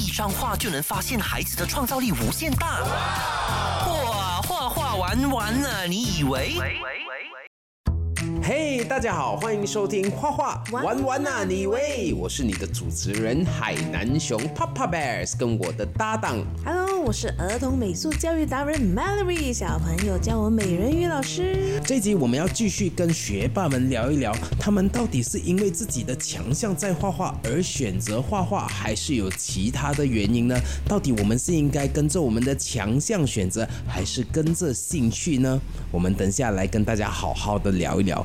一张画就能发现孩子的创造力无限大。哇，画画玩完了，你以为？嘿，大家好，欢迎收听画画玩玩啊，你喂，我是你的主持人海南熊 Papa Bears，跟我的搭档 Hello，我是儿童美术教育达人 Mallory，小朋友叫我美人鱼老师。这集我们要继续跟学霸们聊一聊，他们到底是因为自己的强项在画画而选择画画，还是有其他的原因呢？到底我们是应该跟着我们的强项选择，还是跟着兴趣呢？我们等下来跟大家好好的聊一聊。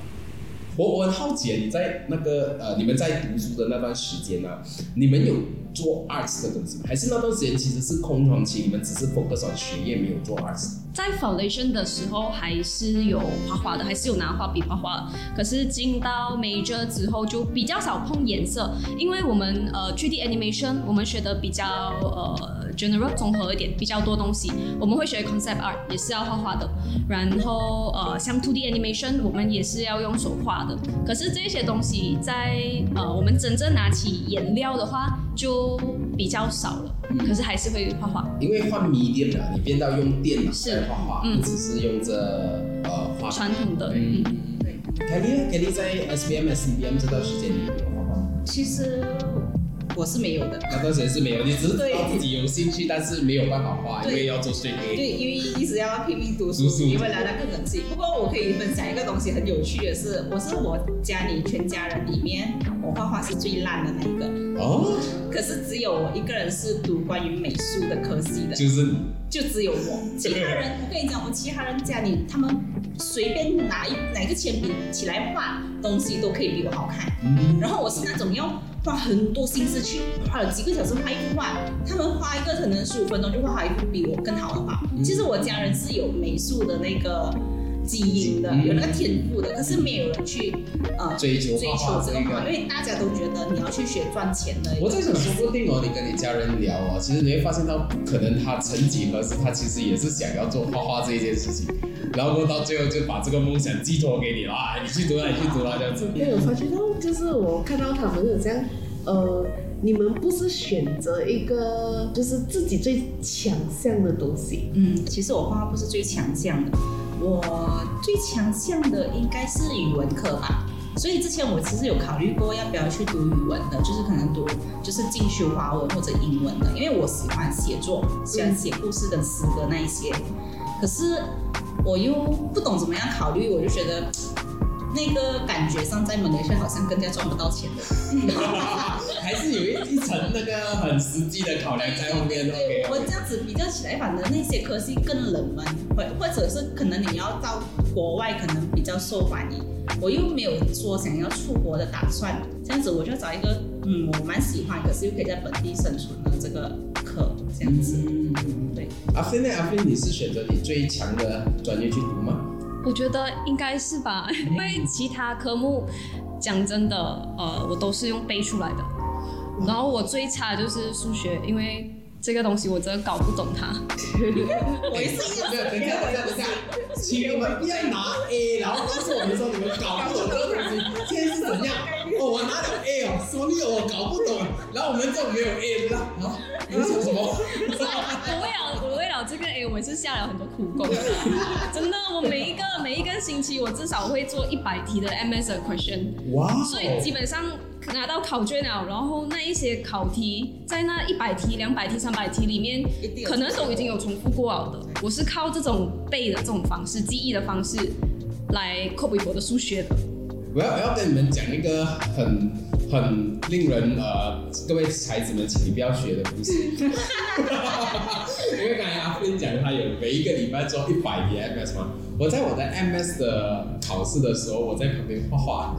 我我很好奇，你在那个呃，你们在读书的那段时间呢、你们有做 arts 的东西吗？还是那段时间其实是空窗期，你们只是 focus on 学业，没有做 arts？在 foundation 的时候还是有画画的，还是有拿画笔画画。可是进到 major 之后就比较少碰颜色，因为我们呃 3D animation 我们学的比较呃 general 综合一点，比较多东西。我们会学 concept art 也是要画画的，然后呃像 2D animation 我们也是要用手画的。可是这些东西在呃我们真正拿起颜料的话就比较少了，可是还是会画画。因为换 medium 了，你变到用电脑是来画画，嗯不只是用着呃画传统的，嗯嗯，对，Kelly Kelly 在 SBM、SCBM 这段时间你有没有画画？其实我是没有的。那段时间是没有，你只是对自己有兴趣，但是没有办法画，因为要做 straight 对，因为一直要拼命读书，因为来了更冷静。不过我可以分享一个东西很有趣的是，我是我家里全家人里面，我画画是最烂的那一个。哦，可是只有我一个人是读关于美术的科系的，就是你就只有我。其他人，我跟你讲，我其他人家里他们随便拿一哪个铅笔起来画东西都可以比我好看。嗯然后我是那种要花很多心思去花了几个小时画一幅画，他们画一个可能十五分钟就画好一幅比我更好的画。嗯其实我家人是有美术的那个基因的，嗯有那个天赋的，可是没有人去呃追求追求这个画，因。为大家都觉得你要去学赚钱的。我在想，说不定哦，你跟你家人聊哦，其实你会发现到，可能他曾几何时，他其实也是想要做画画这一件事情，然后到最后就把这个梦想寄托给你了啊，你去读啊，你去读啊，这样子。因为我发觉到，就是我看到他们有这样，呃，你们不是选择一个就是自己最强项的东西，嗯，其实我画画不是最强项的，我最强项的应该是语文课吧。所以之前我其实有考虑过要不要去读语文的，就是可能读就是进修华文或者英文的，因为我喜欢写作，喜欢写故事跟诗歌那一些。可是我又不懂怎么样考虑，我就觉得那个感觉上在马来西亚好像更加赚不到钱的。还是有一一层那个很实际的考量在后面。对我这样子比较起来，反正那些科系更冷门，或或者是可能你要到国外，可能比较受欢迎。我又没有说想要出国的打算，这样子我就找一个嗯我蛮喜欢，可是又可以在本地生存的这个课，这样子。嗯，对，阿飞呢？阿飞，你是选择你最强的专业去读吗？我觉得应该是吧，因为其他科目讲真的，呃，我都是用背出来的。然后我最差的就是数学，因为这个东西我真的搞不懂它。我也是等一下，等一下，等一下，请你们不要拿 A，然后告诉我们说你们搞不懂这个东西，现在是怎样？哦，我拿了 A 哦，说你我搞不懂，然后我们这种没有 A 的，啊，你说什么？我为了我为了这个 A，我也是下了很多苦功的，真的，我每一个每一个星期我至少会做一百题的 MS 的 question。哇哦，所以基本上拿到考卷了，然后那一些考题在那一百题、两百题、三百题里面可能都已经有重复过了的。我是靠这种背的这种方式、记忆的方式来 copy 我的数学的。我要我要跟你们讲一个很很令人呃，各位孩子们，请你不要学的东西。因为刚才阿芬讲他有每一个礼拜做一百页 MS 嘛，我在我的 MS 的考试的时候，我在旁边画画，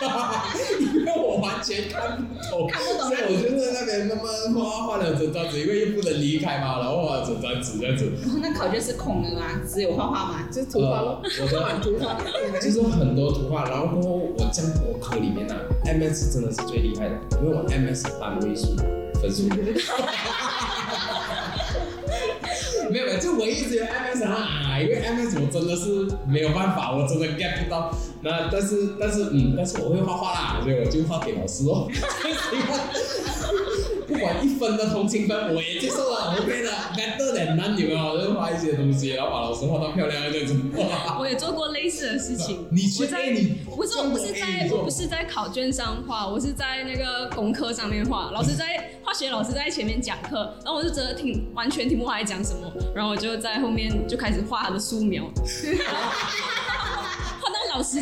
因为我完全看不懂，看不懂所以我就在那边慢慢画画了整张纸，因为又不能离开嘛，然后画整张纸这样子。那考卷是空的吗？只有画画吗？就是图画咯，呃我的画 图画。就是很多图画，然后我这样多科里面呢、MS 真的是最厉害的，因为我 MS 单位数分数。没有，没有，就我一直有 MS 啊，因为 MS 我真的是没有办法，我真的 get 不到。那但是但是嗯，但是我会画画啦，所以我就画给老师哦。不管一分的同情分，我也接受了，OK 的，better than none，有没有？就是画一些东西，然后把老师画到漂亮这样子。我也做过类似的事情。你去在你不是我不是在我不是在考卷上画，我是在那个功课上面画。老师在化学老师在前面讲课，然后我就觉得听完全听不懂他在讲什么，然后我就在后面就开始画他的素描。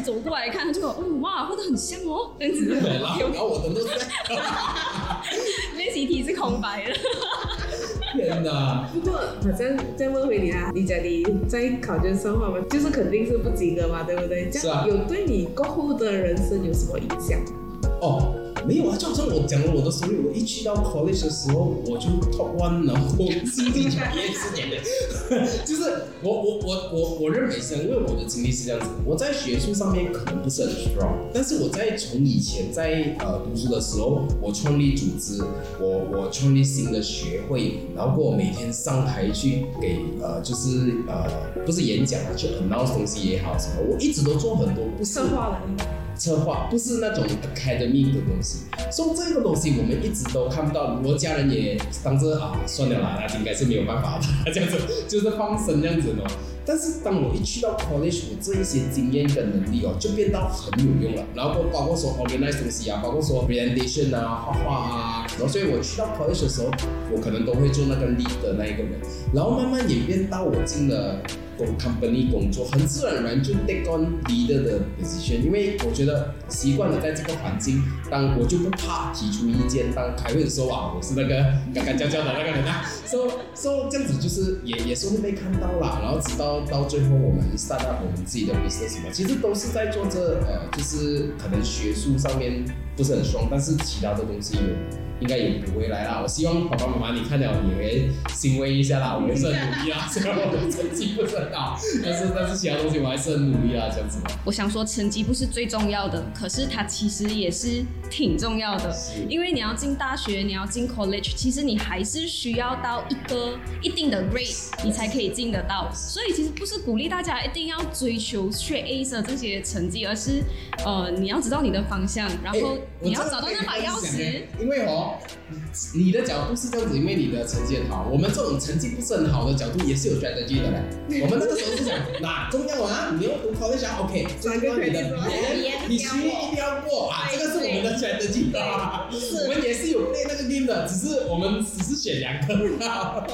走过来看，他就说：“哦哇，画的很像哦，这样子。对，然后我的都是在，练习题是空白的。天哪！不过好像再问回你啊，你讲你在考卷上画吗，就是肯定是不及格嘛，对不对？有对你过后的人生有什么影响？哦，没有啊，就好像我讲了我的 story，我一去到 college 的时候，我就 top one，然后经济产业四年的，就是我我我我我认为是，因为我的经历是这样子，我在学术上面可能不是很 strong，但是我在从以前在呃读书的时候，我创立组织，我我创立新的学会，然后过我每天上台去给呃就是呃不是演讲啊，去 announce 东西也好什么，我一直都做很多不是策划了，策划，不是那种 academy 的东西。所以这个东西我们一直都看不到，我家人也当时啊，算了啦，那应该是没有办法的，这样子就是放生这样子的。但是当我一去到 college，我这一些经验跟能力哦，就变到很有用了。然后包括说 organize 东西啊，包括说 presentation 啊、画画啊，然后所以我去到 college 的时候，我可能都会做那个 lead 的那一个人，然后慢慢演变到我进了。工 company 工作，很自然而然就 take on leader 的 position，因为我觉得习惯了在这个环境，当我就不怕提出意见，当开会的时候啊，我是那个干干焦焦的那个人啊，so so 这样子就是也也是会被看到啦，然后直到到最后我们 start up 我们自己的 business 什么，其实都是在做这呃，就是可能学术上面不是很爽，但是其他的东西有。应该也不会来啦。我希望爸爸妈妈你看了也会欣慰一下啦。我也是很努力啦，虽然我的成绩不是很好，但是但是其他东西我还是很努力啦，这样子。我想说，成绩不是最重要的，可是它其实也是挺重要的。因为你要进大学，你要进 college，其实你还是需要到一个一定的 rate，你才可以进得到。所以其实不是鼓励大家一定要追求学 A 的这些成绩，而是呃你要知道你的方向，然后哎你要找到那把钥匙。。因为哦，你的角度是这样子，因为你的成绩很好。我们这种成绩不是很好的角度也是有 strategy 的嘞。我们那个时候是讲，那重要啊，你要读 college 啊，OK，三个重要你的你你需一定要过啊，这个是我们的 strategy 啊。我们也是有 play 那个 game 的，只是我们只是选两个。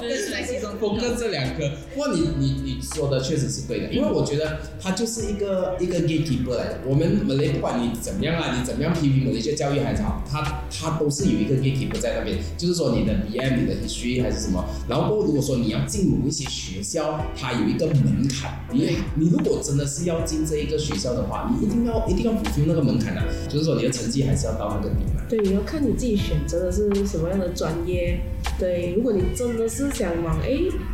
就是在其中风格这两科，不过你你你说的确实是对的，因为我觉得它就是一个一个 gatekeeper 来的。我们 Malay 不管你怎么样啊，你怎么样批评某一些教育还是好，它它都是有一个 K T 不在那边，就是说你的 BM、你的 H C 还是什么。然后如果说你要进某一些学校，它有一个门槛，你你如果真的是要进这一个学校的话，你一定要一定要补充那个门槛啊，就是说你的成绩还是要到那个点嘛。对，你要看你自己选择的是什么样的专业。对，如果你真的是想往哎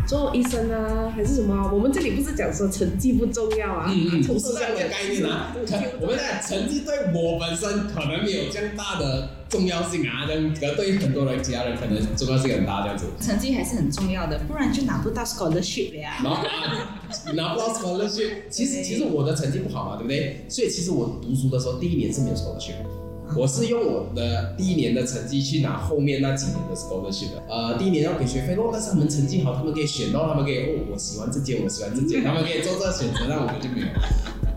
做医生啊，还是什么，我们这里不是讲说成绩不重要啊，嗯嗯，不是这样的概念啊。可我们在成绩对我本身可能没有这样大的重要性啊，这样可对于很多人其他人可能重要性很大这样子。成绩还是很重要的，不然就拿不到 scholarship 了呀。然后啊，拿不到 scholarship，其实其实我的成绩不好嘛，对不对？所以其实我读书的时候第一年是没有 scholarship 的。我是用我的第一年的成绩去拿后面那几年的 scholarship 的。呃，第一年要给学费咯，但是他们成绩好，他们可以选到，他们可以哦，我喜欢这间，我喜欢这间，他们可以做这个选择，那我们就没有。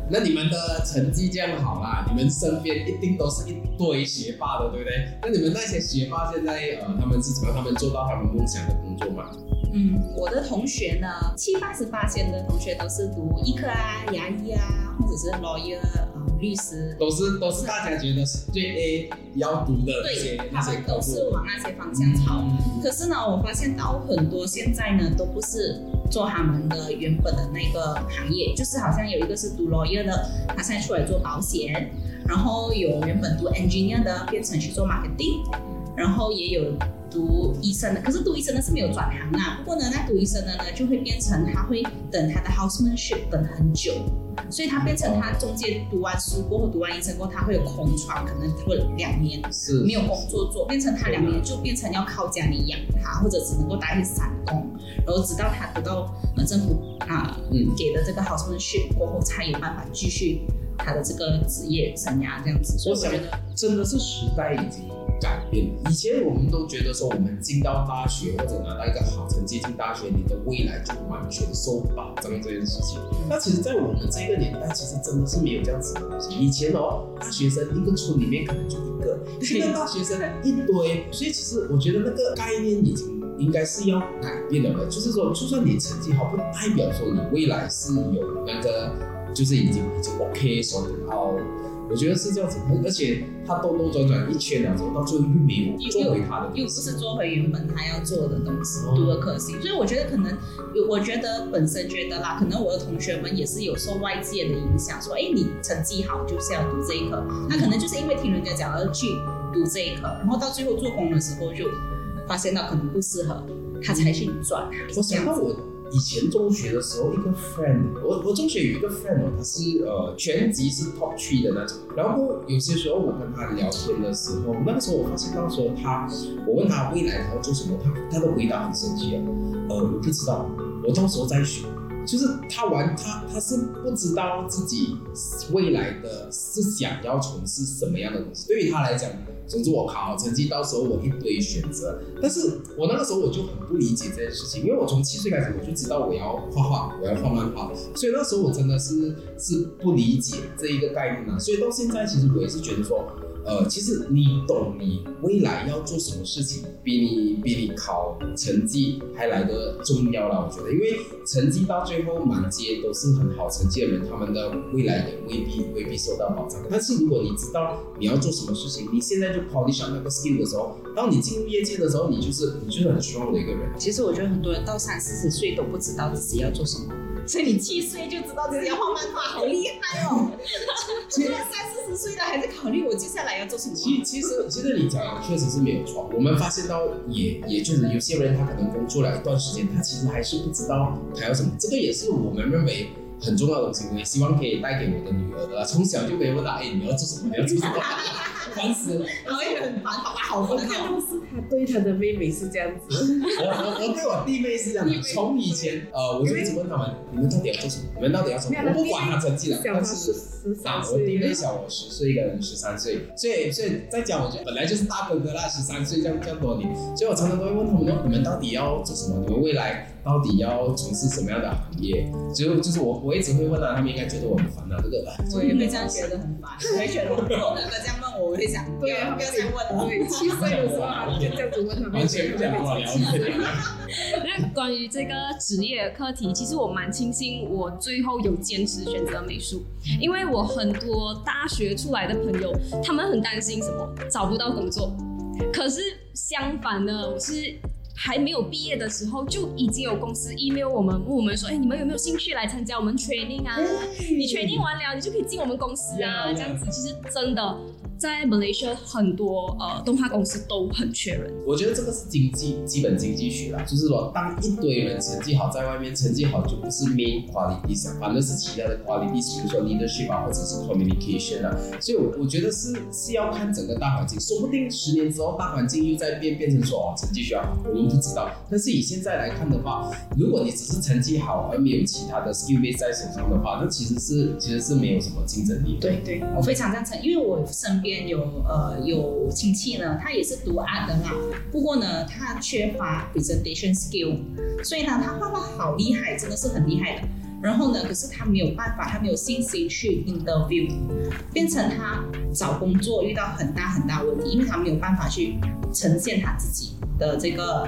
那你们的成绩这样好啦，你们身边一定都是一堆学霸的，对不对？那你们那些学霸现在呃，他们是怎么样？他们做到他们梦想的工作吗？嗯，我的同学呢，七八十八线的同学都是读医科啊、牙医啊，或者是 lawyer 啊、律师。都是都是大家觉得是最 A 要读的那些他们都是。往那些方向跑。嗯可是呢，我发现到很多现在呢，都不是做他们的原本的那个行业，就是好像有一个是读 lawyer 的，他现在出来做保险，然后有原本读 engineer 的变成去做 marketing，然后也有读医生的，可是读医生呢是没有转行啊。不过呢，那读医生的呢，就会变成他会等他的 housemanship 等很久，所以他变成他中间读完书过后，读完医生过后，他会有空窗，可能过两年。是没有工作做，变成他两年就变成要靠家里养他，或者只能够待去散工，然后直到他得到呃政府啊、嗯给的这个 housemanship 过后，才有办法继续他的这个职业生涯这样子。所以我想我觉得，真的是时代已经改变。以前我们都觉得说，我们进到大学或者拿到一个好成绩进大学，你的未来就完全受保障这件事情。那其实，在我们这个年代，其实真的是没有这样子的东西。以前哦，大学生一个村里面可能就一个，现在大学生一堆，所以其实我觉得那个概念已经应该是要改变了的。就是说，就算你成绩好，不代表说你未来是有那个，就是已经已经 OK 所以然后。我觉得是这样子，而且他兜兜转转一圈了之后，到最后又没有做回他的又不是做回原本他要做的东西，读的科系。所以我觉得可能有，我觉得本身觉得啦，可能我的同学们也是有受外界的影响，说，哎，你成绩好就是要读这一科，那可能就是因为听人家讲而去读这一科，然后到最后做工的时候就发现到可能不适合，他才去转。我想到我。以前中学的时候，一个 friend，我我中学有一个 friend 哦，他是呃全级是 top three 的那种。然后有些时候我跟他聊天的时候，那个时候我发现到说他，我问他未来他要做什么，他他的回答很神奇啊，呃我不知道，我到时候再选。就是他玩他他是不知道自己未来的是想要从事什么样的东西。对于他来讲，总之我考好成绩，到时候我一堆选择。但是我那个时候我就很不理解这件事情，因为我从七岁开始我就知道我要画画，我要画漫画，所以那时候我真的是是不理解这一个概念啊。所以到现在其实我也是觉得说。呃，其实你懂你未来要做什么事情，比你比你考成绩还来得重要了。我觉得，因为成绩到最后满街都是很好成绩的人，他们的未来也未必未必受到保障。但是如果你知道你要做什么事情，你现在就 polish 那个 skill 的时候，当你进入业界的时候，你就是你就是很 strong 的一个人。其实我觉得很多人到三四十岁都不知道自己要做什么。所以你七岁就知道自己要画漫画，好厉害哦！现在三四十岁了还在考虑我接下来要做什么。其其实其实你讲的确实是没有错。我们发现到也也就是有些人他可能工作了一段时间，他其实还是不知道他要什么。这个也是我们认为很重要的东西，我也希望可以带给我的女儿的。从小就可以问他，哎，你要做什么？你要做什么？烦死了，我也很烦，爸爸好烦。都是他对他的妹妹是这样子，我我我对我弟妹是这样子。从以前呃，我就一直问他们，你们到底要做什么？你们到底要什么？我不管他成绩了，但是啊，我弟妹小我十岁，一个人十三岁，所以所以在讲，我觉得本来就是大哥哥啦，十三岁这样这样多年，所以我常常都会问他们说，你们到底要做什么？你们未来到底要从事什么样的行业？就就是我我一直会问啊，他们应该觉得我很烦啊，这个。我也会这样觉得很烦，我会觉得我哥哥这样问我，我会想，对啊，不要这样问，对，七岁的时候就这样子问他们，完全不想跟我聊。那关于这个职业课题，其实我蛮庆幸，我最后有坚持选择美术，因为我很多大学出来的朋友，他们很担心什么找不到工作，可是相反呢，我是。还没有毕业的时候，就已经有公司 email 我们，问我们说，哎，你们有没有兴趣来参加我们 training 啊？你 training 完了，你就可以进我们公司啊，这样子，其实真的。在 Malaysia 很多呃动画公司都很缺人，我觉得这个是经济基本经济学啦，就是说当一堆人成绩好，在外面成绩好就不是 main quality，反正是其他的 quality，比如说 leadership 啊，或者是 communication 啊，所以我我觉得是是要看整个大环境，说不定十年之后大环境又在变，变成说哦成绩需要好，我们不知道。但是以现在来看的话，如果你只是成绩好而没有其他的 skill base 在手上的话，那其实是其实是没有什么竞争力。对对，我非常赞成，因为我身边。有呃有亲戚呢，他也是读 art 的啦，不过呢，他缺乏 presentation skill，所以呢，他画画好厉害，真的是很厉害的。然后呢，可是他没有办法，他没有信心去 interview，变成他找工作遇到很大很大问题，因为他没有办法去呈现他自己的这个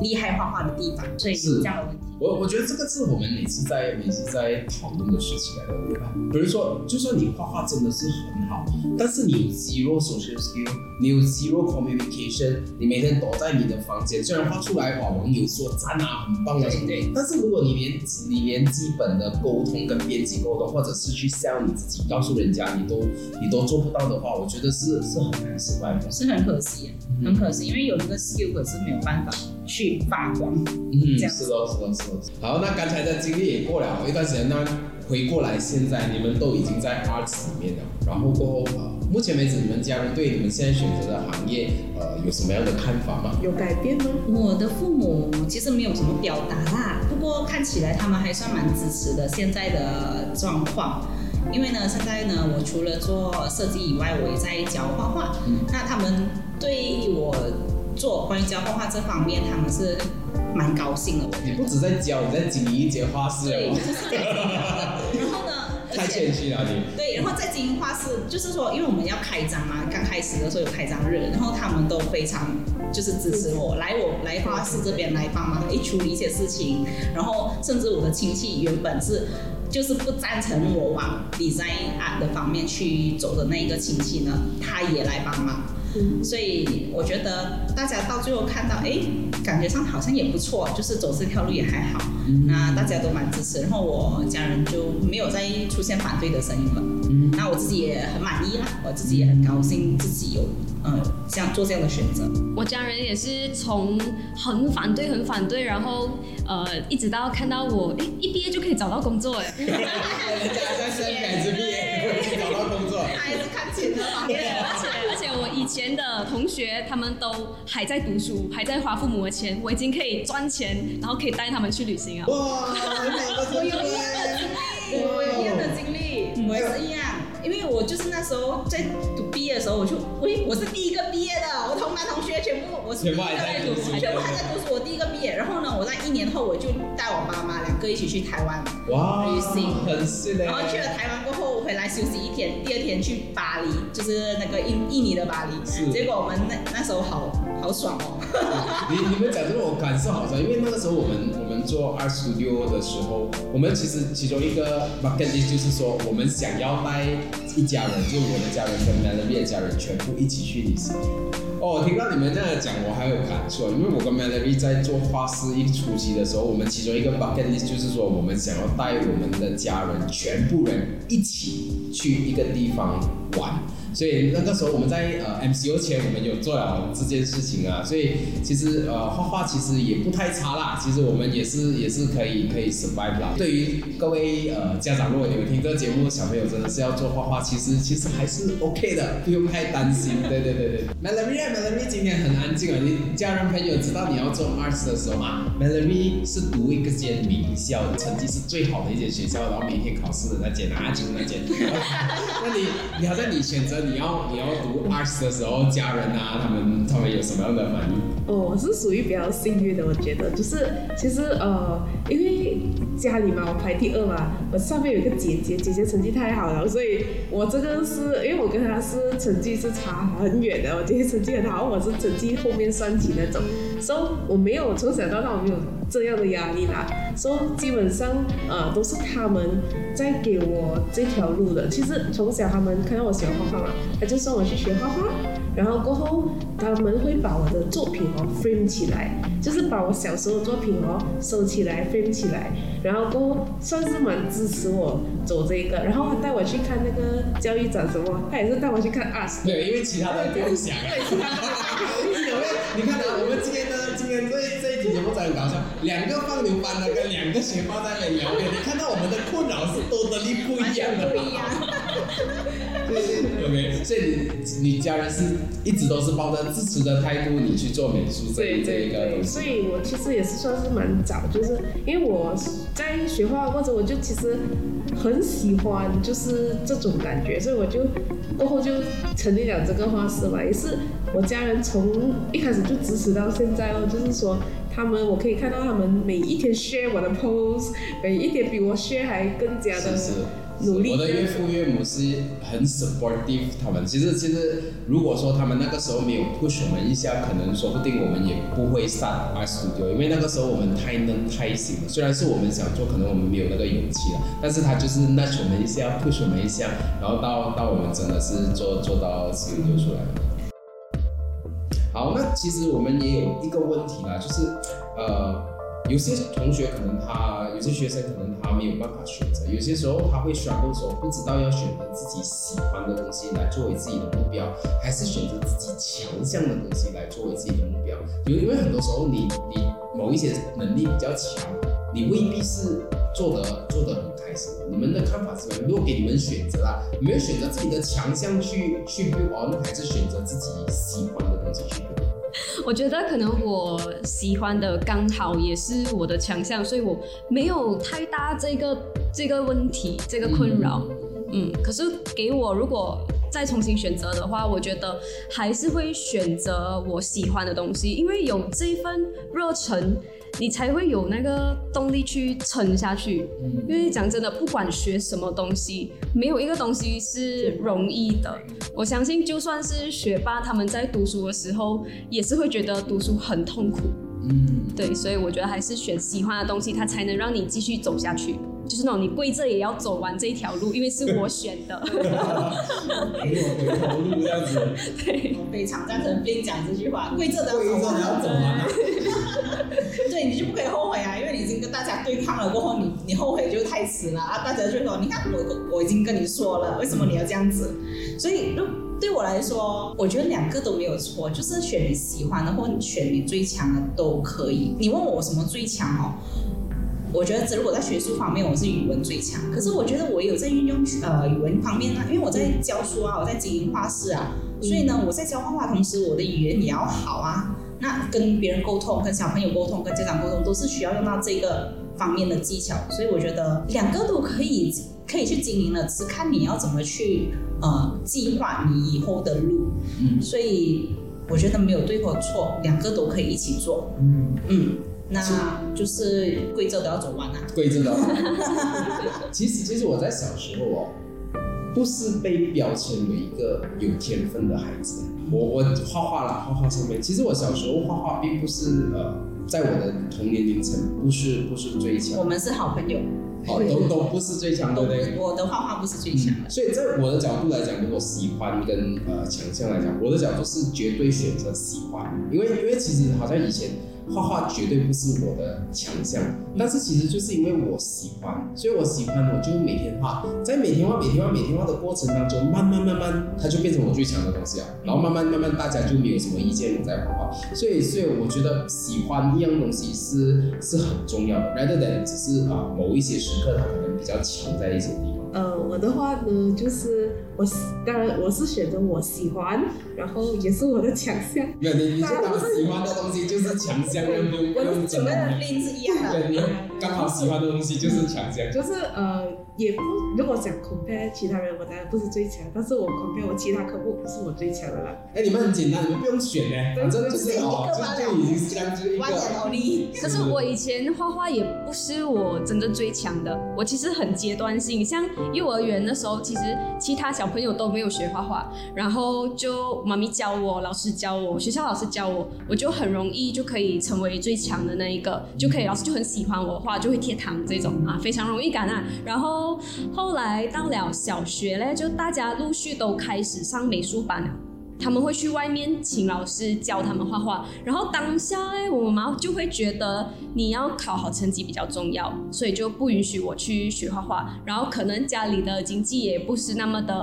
厉害画画的地方，所以是。这样的问题。我我觉得这个是我们每次在每次在讨论的事情来的，比如说，就算你画画真的是很好，但是你有 zero social skill，你有 zero communication，你每天躲在你的房间，虽然画出来哇，网友说赞啊，很棒啊什么的，但是如果你连你连基本的沟通跟编辑沟通，或者是去 sell 你自己，告诉人家你都你都做不到的话，我觉得是是很难失败的，是很可惜，很可惜，因为有那个 skill 可是没有办法去发光，嗯，是的，是的，是。好，那刚才的经历也过了一段时间，那回过来，现在你们都已经在 arts 里面了，然后过后，呃，目前为止，你们家人对你们现在选择的行业，呃，有什么样的看法吗？有改变吗？我的父母其实没有什么表达啦，不过看起来他们还算蛮支持的现在的状况，因为呢，现在呢，我除了做设计以外，我也在教画画，那他们。对我做关于教画画这方面，他们是蛮高兴的。我你不止在教，你在经营一间画室对，哦就，是在经营。然后呢，而太且谦虚了你。对，然后在经营画室，就是说，因为我们要开张嘛，刚开始的时候有开张日，然后他们都非常就是支持我，来我来画室这边来帮忙，诶处理一些事情，然后甚至我的亲戚原本是。就是不赞成我往 design art 的方面去走的那一个亲戚呢，他也来帮忙。嗯所以我觉得大家到最后看到，哎，感觉上好像也不错，就是走这条路也还好。那大家都蛮支持，然后我家人就没有再出现反对的声音了。嗯那我自己也很满意啦，我自己也很高兴自己有呃这样做这样的选择。我家人也是从很反对、很反对，然后呃，一直到看到我，诶，一毕业就可以找到工作，哎，人家在生改之毕业去找到工作，还是看钱的方面。以前的同学他们都还在读书，还在花父母的钱，我已经可以赚钱，然后可以带他们去旅行啊。哇，我有一样的经历，我有一样的经历，我也是一样，因为我就是那时候在读毕业的时候，我就喂，我是第一个毕业的，我同班同学全部我是第一个全部还在读书全部还在读书，我第一个毕业，然后呢，我在一年后我就带我爸妈两个一起去台湾，哇，旅行很是嘞。然后去了台湾来休息一天，第二天去巴黎，就是那个印印尼的巴黎，是结果我们那那时候好好爽哦。你你们讲这个我感受好爽，因为那个时候我们我们做 Art Studio 的时候，我们其实其中一个 bucket list 就是说，我们想要带一家人，就我的家人跟 Melody 的家人全部一起去旅行。哦，听到你们这样讲，我还有感触，因为我跟 Melody 在做画室一初期的时候，我们其中一个 bucket list 就是说，我们想要带我们的家人全部人一起去一个地方玩。所以那个时候我们在呃 MCO 前，我们有做了这件事情啊，所以其实呃画画其实也不太差啦，其实我们也是也是可以可以 survive 啦。对于各位呃家长，如果你们听这个节目，小朋友真的是要做画画，其实其实还是 OK 的，不用太担心。对对对对，Melody Melody 今天很安静啊，你家人朋友知道你要做 arts 的时候嘛，Melody 是读一个间名校，成绩是最好的一间学校，然后每天考试的那间啊，就那间。那你你好像你选择你要你要读 arts 的时候，家人啊，他们他们有什么样的反应？哦，我是属于比较幸运的，我觉得就是其实呃，因为家里嘛，我排第二嘛，我上面有一个姐姐，姐姐成绩太好了，所以我这个是因为我跟她是成绩是差很远的，我姐姐成绩很好，我是成绩后面算起那种，所以我没有从小到大我没有这样的压力啦，所以基本上呃都是他们在给我这条路的。其实从小他们看到我喜欢画画嘛，他就送我去学画画。然后过后，他们会把我的作品哦 frame 起来，就是把我小时候的作品哦收起来 frame 起来，然后过后算是蛮支持我走这一个，然后他带我去看那个教育展什么，他也是带我去看 art。对，因为其他的不用想。对，其他的有没有？你看啊，我们今天天这这一期节目真的很搞笑，两个放牛班的跟两个学霸在那边聊天，你看到我们的困扰是多得力不一样的，对对对。OK，所以你你家人是一直都是抱着支持的态度，你去做美术这一这一个东所。以我其实也是算是蛮早，就是因为我在学画过程我就其实很喜欢就是这种感觉，所以我就过后就成立了这个画室嘛，也是我家人从一开始就支持到现在哦，就是说他们我可以看到他们每一天 share 我的 pose，每一天比我 share 还更加的我的岳父岳母是很 supportive，他们其实其实如果说他们那个时候没有 push 我们一下，可能说不定我们也不会 start art studio，因为那个时候我们太嫩太新了。虽然是我们想做，可能我们没有那个勇气了，但是他就是 nudge 我们一下，push 我们一下，然后到到我们真的是做做到 studio 出来了。好，那其实我们也有一个问题啦，就是呃，有些同学可能他，有些学生可能他没有办法选择，有些时候他会 struggle 说不知道要选择自己喜欢的东西来作为自己的目标，还是选择自己强项的东西来作为自己的目标。因为因为很多时候你你某一些能力比较强，你未必是做的做的很开心。你们的看法是什么？如果给你们选择啊，你们选择自己的强项去去 build on，还是选择自己喜欢的东西去 build？我觉得可能我喜欢的刚好也是我的强项，所以我没有太大这个这个问题这个困扰。嗯，可是给我如果再重新选择的话，我觉得还是会选择我喜欢的东西，因为有这一份热忱。你才会有那个动力去撑下去。因为讲真的，不管学什么东西，没有一个东西是容易的。我相信，就算是学霸，他们在读书的时候，也是会觉得读书很痛苦。嗯，对，所以我觉得还是选喜欢的东西，它才能让你继续走下去。就是那种你跪着也要走完这一条路，因为是我选的。没有回头路这样子。对，我非常赞成 b 讲这句话，跪着的要走完啊。对，你就不可以后悔啊，因为你已经跟大家对抗了过后，你你后悔就太迟了啊！大家就说，你看我我已经跟你说了，为什么你要这样子？所以，对我来说，我觉得两个都没有错，就是选你喜欢的或选你最强的都可以。你问我什么最强哦？我觉得，如果在学术方面，我是语文最强。可是我觉得我有在运用呃语文方面呢，因为我在教书啊，我在经营画室啊，所以呢，我在教画画同时，我的语言也要好啊。那跟别人沟通、跟小朋友沟通、跟家长沟通，都是需要用到这个方面的技巧。所以我觉得两个都可以可以去经营的，只看你要怎么去呃计划你以后的路。嗯，所以我觉得没有对或错，两个都可以一起做。嗯嗯。那就是贵州都要走完了。贵州的。其实，其实我在小时候哦，不是被标签为一个有天分的孩子。我我画画啦，画画上面，其实我小时候画画并不是呃，在我的童年龄层不是不是最强。我们是好朋友。哦，都都不是最强，对不对？我的画画不是最强。所以在我的角度来讲，如果喜欢跟呃强项来讲，我的角度是绝对选择喜欢，因为因为其实好像以前。画画绝对不是我的强项，但是其实就是因为我喜欢，所以我喜欢，我就每天画，在每天画、每天画、每天画的过程当中，慢慢慢慢，它就变成我最强的东西了。然后慢慢慢慢，大家就没有什么意见我在画画，所以所以我觉得喜欢一样东西是是很重要的，rather than 只是啊某一些时刻它可能比较强在一些地方。呃，我的话呢，就是我当然我是选择我喜欢，然后也是我的强项。没有你，你他们喜欢的东西就是强项，不用不用准备的例子一样的。对，你刚好喜欢的东西就是强项。就是呃。也不，如果想 compare 其他人，我当然不是最强，但是我 compare 我其他科目不是我最强的啦。哎，你们很简单，你们不用选呢，反正就是哦，就已经是这样子一个。可是我以前画画也不是我真的最强的，我其实很阶段性，像幼儿园的时候，其实其他小朋友都没有学画画，然后就妈咪教我，老师教我，学校老师教我，我就很容易就可以成为最强的那一个，就可以老师就很喜欢我画，就会贴糖这种啊，非常容易感染，然后。后来到了小学嘞，就大家陆续都开始上美术班了。他们会去外面请老师教他们画画，然后当下哎，我妈妈就会觉得你要考好成绩比较重要，所以就不允许我去学画画。然后可能家里的经济也不是那么的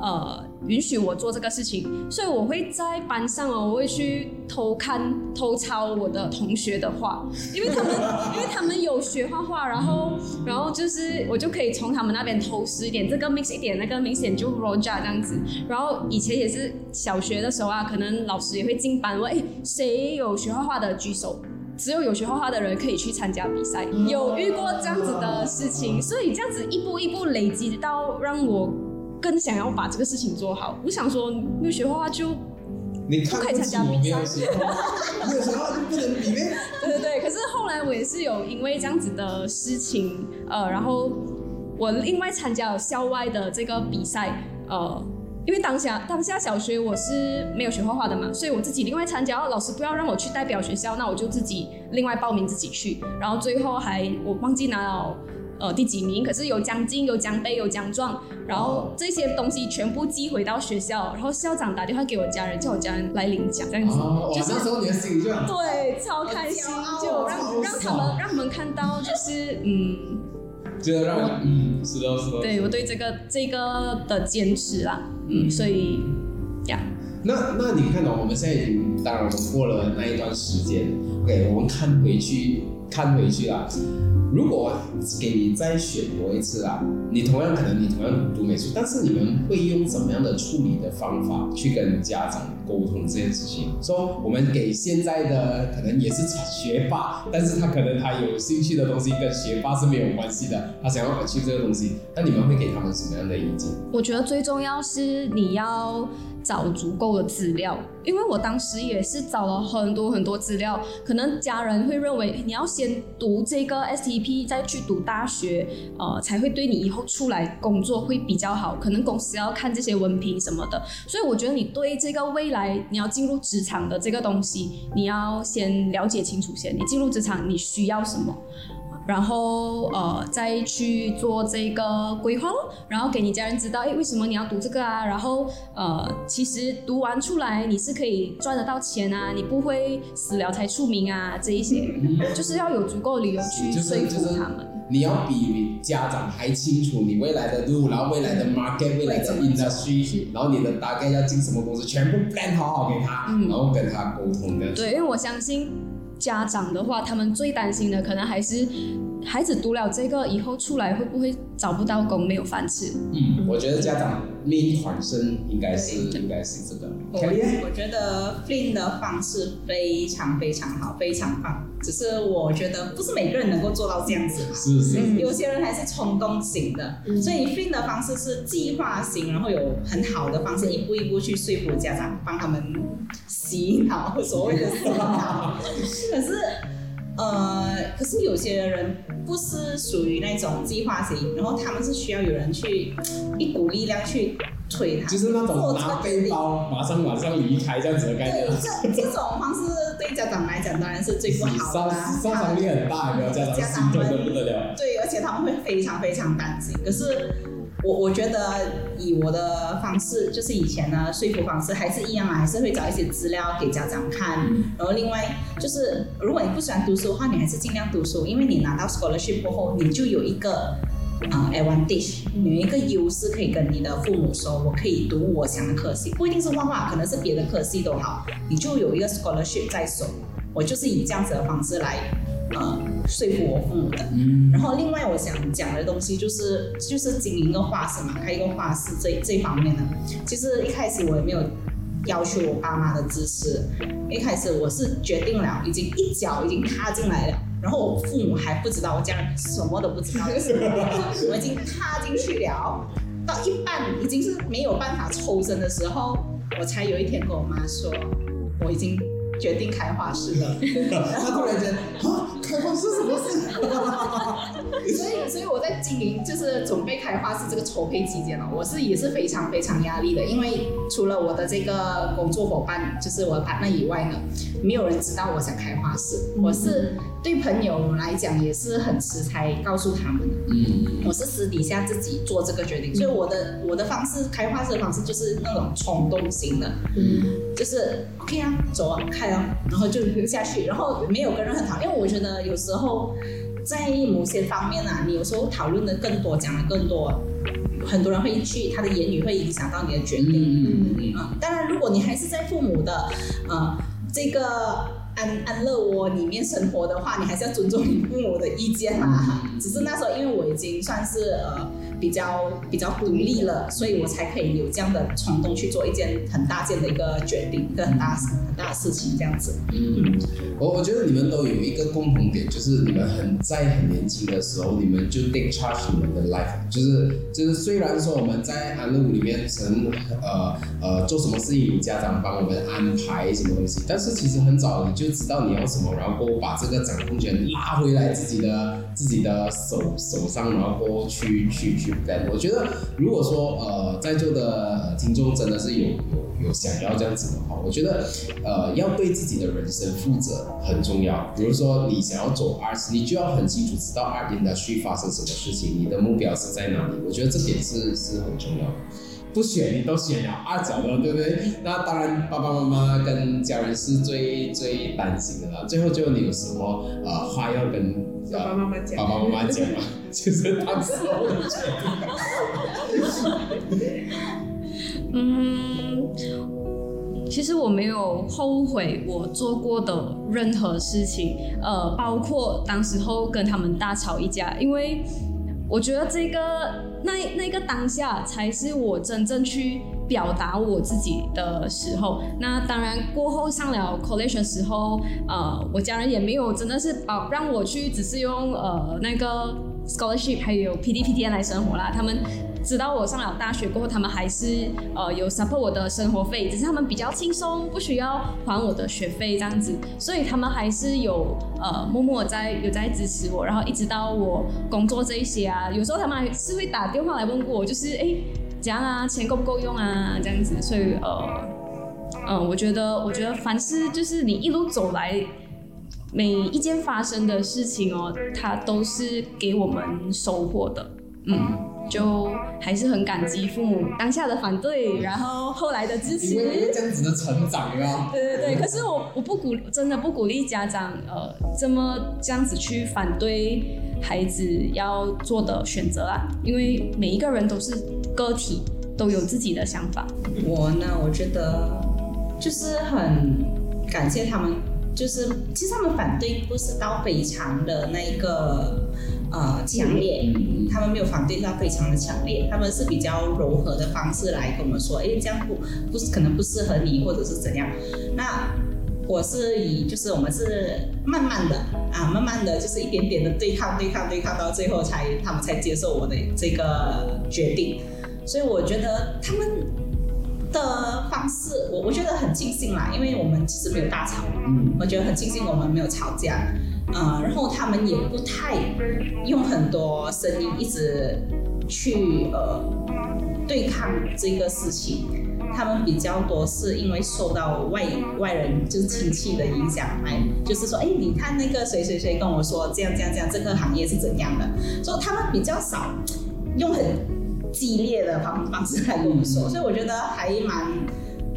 呃允许我做这个事情，所以我会在班上哦，我会去偷看偷抄我的同学的画，因为他们 因为他们有学画画，然后然后就是我就可以从他们那边偷师一点，这个 mix 一点，那个明显就 roja 这样子。然后以前也是。小学的时候啊，可能老师也会进班问：“哎，谁有学画画的举手？”只有有学画画的人可以去参加比赛。有遇过这样子的事情，所以这样子一步一步累积到让我更想要把这个事情做好。我想说，没有学画画就你不可以参加比赛，没有学画 就不能比咩？对对对。可是后来我也是有因为这样子的事情，呃，然后我另外参加了校外的这个比赛，呃。因为当下当下小学我是没有学画画的嘛，所以我自己另外参加。老师不要让我去代表学校，那我就自己另外报名自己去。然后最后还我忘记拿了呃第几名，可是有奖金、有奖杯、有奖状，然后这些东西全部寄回到学校。然后校长打电话给我家人，叫我家人来领奖，这样子。就是那时候你的心就对，超开心，就让让他们让他们看到，就是嗯。就让我嗯，是的，是的。对我对这个这个的坚持啦，嗯，所以呀。那那你看到我们现在已经当然我们过了那一段时间，OK，我们看回去看回去啦，如果给你再选多一次啦，你同样可能你同样读美术，但是你们会用怎么样的处理的方法去跟家长沟通这件事情？说我们给现在的可能也是学霸，但是他可能他有兴趣的东西跟学霸是没有关系的，他想要去这个东西，那你们会给他们什么样的意见？我觉得最重要是你要找足够的资料，因为我当时也是找了很多很多资料。可能家人会认为你要先读这个 STP，再去读大学，呃，才会对你以后出来工作会比较好。可能公司要看这些文凭什么的，所以我觉得你对这个未来你要进入职场的这个东西，你要先了解清楚先。你进入职场你需要什么？然后呃再去做这个规划咯，然后给你家人知道，哎，为什么你要读这个啊？然后呃，其实读完出来你是可以赚得到钱啊，你不会死了才出名啊，这一些就是要有足够的理由去说服他们。你要比家长还清楚你未来的路，然后未来的 market，未来的 industry，然后你的大概要进什么公司，全部 plan 好好给他，然后跟他沟通的。对，因为我相信。家长的话，他们最担心的可能还是孩子读了这个以后出来会不会找不到工，没有饭吃。嗯，我觉得家长命缓生应该是应该是这个。我我觉得 Flin 的方式非常非常好，非常棒。只是我觉得不是每个人能够做到这样子。是是。有些人还是冲动型的，所以 Flin 的方式是计划型，然后有很好的方式，一步一步去说服家长，帮他们洗脑，所谓的 洗脑。可是，呃，可是有些人不是属于那种计划型，然后他们是需要有人去一股力量去。推他，就是那种拿背包马上马上离开这样子的概念。这这种方式对家长来讲当然是最不好的，杀伤力很大？家长心痛的不得了。对，而且他们会非常非常担心。可是我我觉得以我的方式，就是以前的说服方式还是一样啊，还是会找一些资料给家长看。然后另外就是，如果你不喜欢读书的话，你还是尽量读书，因为你拿到 scholarship 过后，你就有一个。啊，advantage 有一个优势可以跟你的父母说，我可以读我想的科系，不一定是画画，可能是别的科系都好，你就有一个 scholarship 在手。我就是以这样子的方式来，呃，说服我父母的。然后另外我想讲的东西就是，就是经营一个画室嘛，开一个画室这这方面呢，其实一开始我也没有要求我爸妈的支持，一开始我是决定了，已经一脚已经踏进来了。然后我父母还不知道，我家人什么都不知道，我已经踏进去了，到一半已经是没有办法抽身的时候，我才有一天跟我妈说，我已经决定开画室了。他突然间，啊，开画室什么事？所以，所以我在经营，就是准备开画室这个筹备期间呢，我是也是非常非常压力的，因为除了我的这个工作伙伴，就是我的伴那以外呢，没有人知道我想开画室，我是。对朋友来讲也是很迟才告诉他们的。嗯，我是私底下自己做这个决定，所以我的我的方式开画室的方式就是那种冲动型的。嗯，就是 OK 啊，走啊，开啊，然后就下去，然后没有跟人很讨，因为我觉得有时候在某些方面啊，你有时候讨论的更多，讲的更多，很多人会去，他的言语会影响到你的决定。嗯嗯嗯。当然，如果你还是在父母的呃这个。安安乐窝里面生活的话，你还是要尊重你父母的意见嘛。只是那时候，因为我已经算是呃。比较比较独立了，所以我才可以有这样的冲动去做一件很大件的一个决定，一个很大很大的事情这样子。嗯，我我觉得你们都有一个共同点，就是你们很在很年轻的时候，你们就 take charge 你们的 life，就是就是虽然说我们在安乐窝里面曾呃呃做什么事情，家长帮我们安排什么东西，但是其实很早你就就知道你要什么，然后把这个掌控权拉回来自己的自己的手手上，然后去去去。我觉得如果说呃，在座的听众真的是有有有想要这样子的话，我觉得呃，要对自己的人生负责很重要。比如说你想要走 art，你就要很清楚知道 art industry 发生什么事情，你的目标是在哪里。我觉得这点是是很重要的。不选你都选了二角了，对不对？那当然，爸爸妈妈跟家人是最最担心的了。最后，最后你有什么呃话要跟爸爸妈妈讲？爸爸妈妈讲吗？就是当时我的决定。嗯，其实我没有后悔我做过的任何事情，呃，包括当时候跟他们大吵一架，因为我觉得这个那那个当下才是我真正去表达我自己的时候。那当然过后上了 collation 时候，呃，我家人也没有真的是保让我去只是用呃那个 scholarship 还有 P D P D N 来生活啦，他们。直到我上了大学过后，他们还是呃有 support 我的生活费，只是他们比较轻松，不需要还我的学费这样子，所以他们还是有呃默默在有在支持我，然后一直到我工作这一些啊，有时候他们还是会打电话来问过我，就是哎怎样啊，钱够不够用啊这样子，所以呃嗯，我觉得我觉得凡事就是你一路走来，每一件发生的事情哦，它都是给我们收获的，嗯。就还是很感激父母当下的反对，然后后来的支持。因为这样子的成长啊。对对对，可是我我不鼓，真的不鼓励家长呃这么这样子去反对孩子要做的选择啊，因为每一个人都是个体，都有自己的想法。我呢，我觉得就是很感谢他们，就是其实他们反对不是到非常的那个。呃，强烈，他们没有反对到非常的强烈，他们是比较柔和的方式来跟我们说，哎，这样不不是可能不适合你，或者是怎样。那我是以就是我们是慢慢的啊，慢慢的就是一点点的对抗，对抗，对抗到最后才他们才接受我的这个决定。所以我觉得他们的方式，我我觉得很庆幸啦，因为我们其实没有大吵，嗯，我觉得很庆幸我们没有吵架。呃，然后他们也不太用很多声音一直去呃对抗这个事情，他们比较多是因为受到外外人就是亲戚的影响，来就是说，哎，你看那个谁谁谁跟我说这样这样这样，这个行业是怎样的，所以他们比较少用很激烈的方方式来跟我们说，所以我觉得还蛮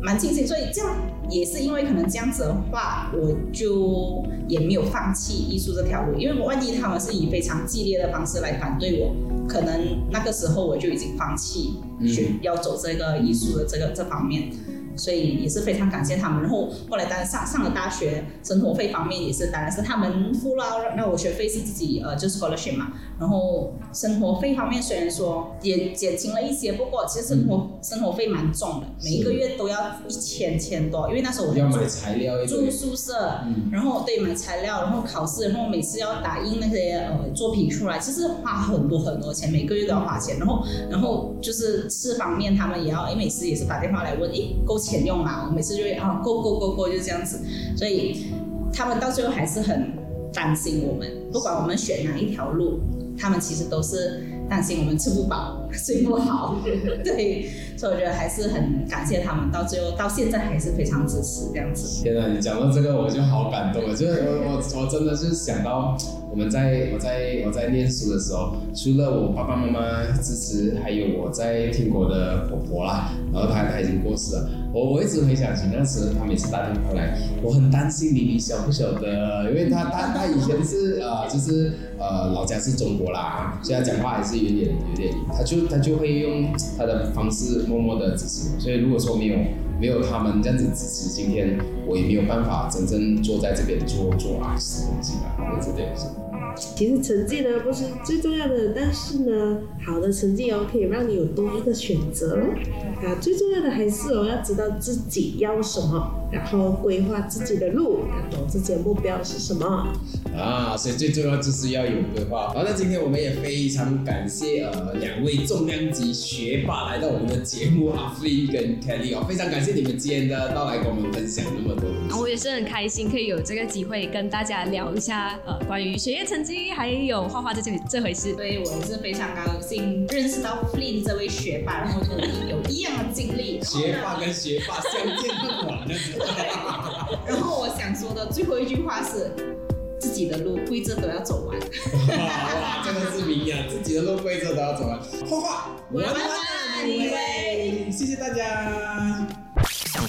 蛮庆幸，所以这样。也是因为可能这样子的话，我就也没有放弃艺术这条路。因为我万一他们是以非常激烈的方式来反对我，可能那个时候我就已经放弃去要走这个艺术的这个这方面。所以也是非常感谢他们。然后后来当然上上了大学，生活费方面也是，当然是他们付了。那我学费是自己呃，就是 scholarship 嘛。然后生活费方面虽然说也减轻了一些，不过其实生活生活费蛮重的，每一个月都要一千千多。因为那时候我要买材料，住宿舍，然后对买材料，然后考试，然后每次要打印那些呃作品出来，其实花很多很多钱，每个月都要花钱。然后然后就是吃方面，他们也要，哎，每次也是打电话来问，哎，够钱。用嘛，我每次就会啊，够够够够，就这样子。所以他们到最后还是很担心我们，不管我们选哪一条路，他们其实都是担心我们吃不饱、睡不好。对，所以我觉得还是很感谢他们，到最后到现在还是非常支持这样子。天哪，你讲到这个我就好感动了，就是我我我真的是想到。我们在我在我在念书的时候，除了我爸爸妈妈支持，还有我在听国的婆婆啦，然后她她已经过世了。我我一直回想起那时，她每次打电话来，我很担心你你晓不晓得，因为她她她以前是呃就是呃老家是中国啦，现在讲话还是有点有点，她就他就会用他的方式默默的支持。所以如果说没有没有他们这样子支持，今天我也没有办法真正坐在这边做做啊什东西吧，我这点是。其实成绩呢不是最重要的，但是呢，好的成绩哦可以让你有多一个选择啊。最重要的还是哦要知道自己要什么，然后规划自己的路，然后自己的目标是什么啊。所以最重要就是要有规划。好，那今天我们也非常感谢呃两位重量级学霸来到我们的节目阿飞跟 Kelly 哦，非常感谢你们今天的到来跟我们分享那么多。我也是很开心可以有这个机会跟大家聊一下呃关于学业成。还有画画这这这回事，所以我是非常高兴认识到 Flynn 这位学霸，然后跟你有一样的经历。学霸跟学霸相见恨晚的。然后我想说的最后一句话是：自己的路规则都要走完。哇，真的是名言，自己的路规则都要走完。画画，玩玩以为，谢谢大家。